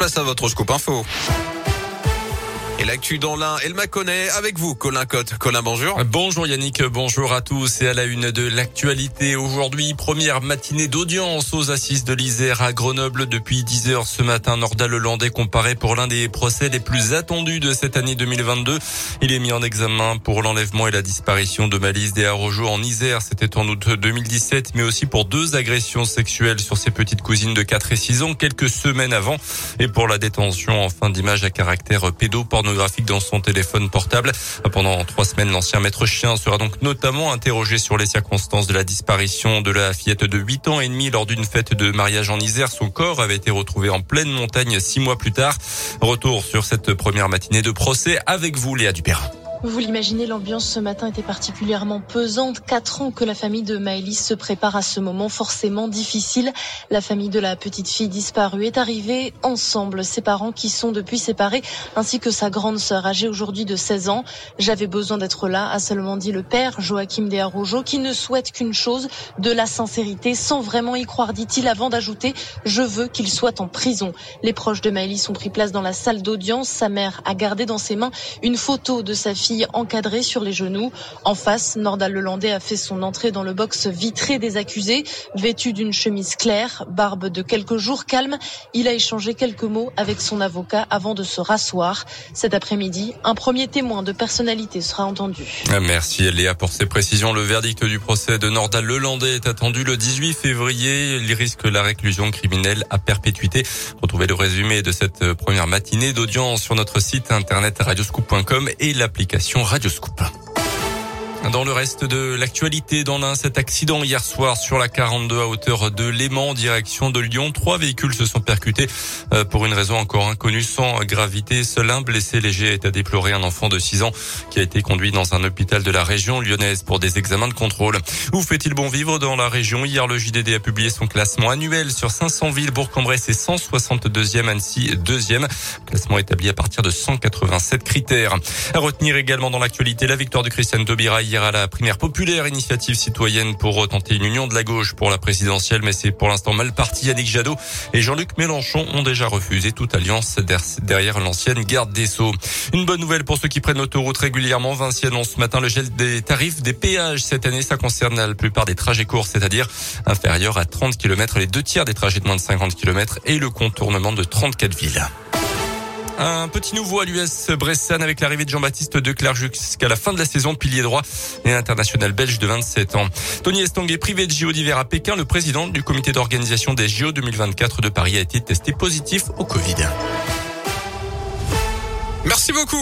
place à votre scoop info. Et l'actu dans l'un, elle m'a connaît avec vous, Colin Cotte. Colin, bonjour. Bonjour Yannick, bonjour à tous. Et à la une de l'actualité aujourd'hui, première matinée d'audience aux assises de l'Isère à Grenoble depuis 10 heures ce matin. Nordal Lelandais comparé pour l'un des procès les plus attendus de cette année 2022. Il est mis en examen pour l'enlèvement et la disparition de Malise Desarrojo en Isère. C'était en août 2017, mais aussi pour deux agressions sexuelles sur ses petites cousines de 4 et 6 ans quelques semaines avant. Et pour la détention en fin d'image à caractère pédopornographique dans son téléphone portable. Pendant trois semaines, l'ancien maître chien sera donc notamment interrogé sur les circonstances de la disparition de la fillette de 8 ans et demi lors d'une fête de mariage en Isère. Son corps avait été retrouvé en pleine montagne six mois plus tard. Retour sur cette première matinée de procès avec vous, Léa Dupérin. Vous l'imaginez, l'ambiance ce matin était particulièrement pesante. Quatre ans que la famille de Maëlys se prépare à ce moment forcément difficile. La famille de la petite fille disparue est arrivée ensemble. Ses parents qui sont depuis séparés, ainsi que sa grande sœur âgée aujourd'hui de 16 ans. J'avais besoin d'être là, a seulement dit le père, Joachim Desarrojo, qui ne souhaite qu'une chose, de la sincérité, sans vraiment y croire, dit-il, avant d'ajouter, je veux qu'il soit en prison. Les proches de Maëlys ont pris place dans la salle d'audience. Sa mère a gardé dans ses mains une photo de sa fille encadrée sur les genoux. En face, Nordal Lelandais a fait son entrée dans le box vitré des accusés, vêtu d'une chemise claire, barbe de quelques jours calme. Il a échangé quelques mots avec son avocat avant de se rasseoir. Cet après-midi, un premier témoin de personnalité sera entendu. Merci Léa pour ces précisions. Le verdict du procès de Nordal Lelandais est attendu le 18 février. Il risque la réclusion criminelle à perpétuité. Retrouvez le résumé de cette première matinée d'audience sur notre site internet radioscoop.com et l'application Radioscoop. Dans le reste de l'actualité, dans l'un, cet accident hier soir sur la 42 à hauteur de Léman, direction de Lyon. Trois véhicules se sont percutés euh, pour une raison encore inconnue, sans gravité. Seul un blessé léger est à déplorer, un enfant de 6 ans qui a été conduit dans un hôpital de la région lyonnaise pour des examens de contrôle. Où fait-il bon vivre dans la région? Hier, le JDD a publié son classement annuel sur 500 villes. Bourg-en-Bresse est 162e, Annecy 2e. Classement établi à partir de 187 critères. À retenir également dans l'actualité la victoire de Christiane Taubira hier à la primaire populaire initiative citoyenne pour tenter une union de la gauche pour la présidentielle, mais c'est pour l'instant mal parti. Yannick Jadot et Jean-Luc Mélenchon ont déjà refusé toute alliance derrière l'ancienne garde des Sceaux. Une bonne nouvelle pour ceux qui prennent l'autoroute régulièrement. Vinci annonce ce matin le gel des tarifs des péages. Cette année, ça concerne la plupart des trajets courts, c'est-à-dire inférieurs à 30 km, les deux tiers des trajets de moins de 50 km et le contournement de 34 villes. Un petit nouveau à l'US Bressan avec l'arrivée de Jean-Baptiste Declerc jusqu'à la fin de la saison, pilier droit et international belge de 27 ans. Tony Estanguet, privé de JO d'hiver à Pékin, le président du comité d'organisation des JO 2024 de Paris a été testé positif au Covid. Merci beaucoup.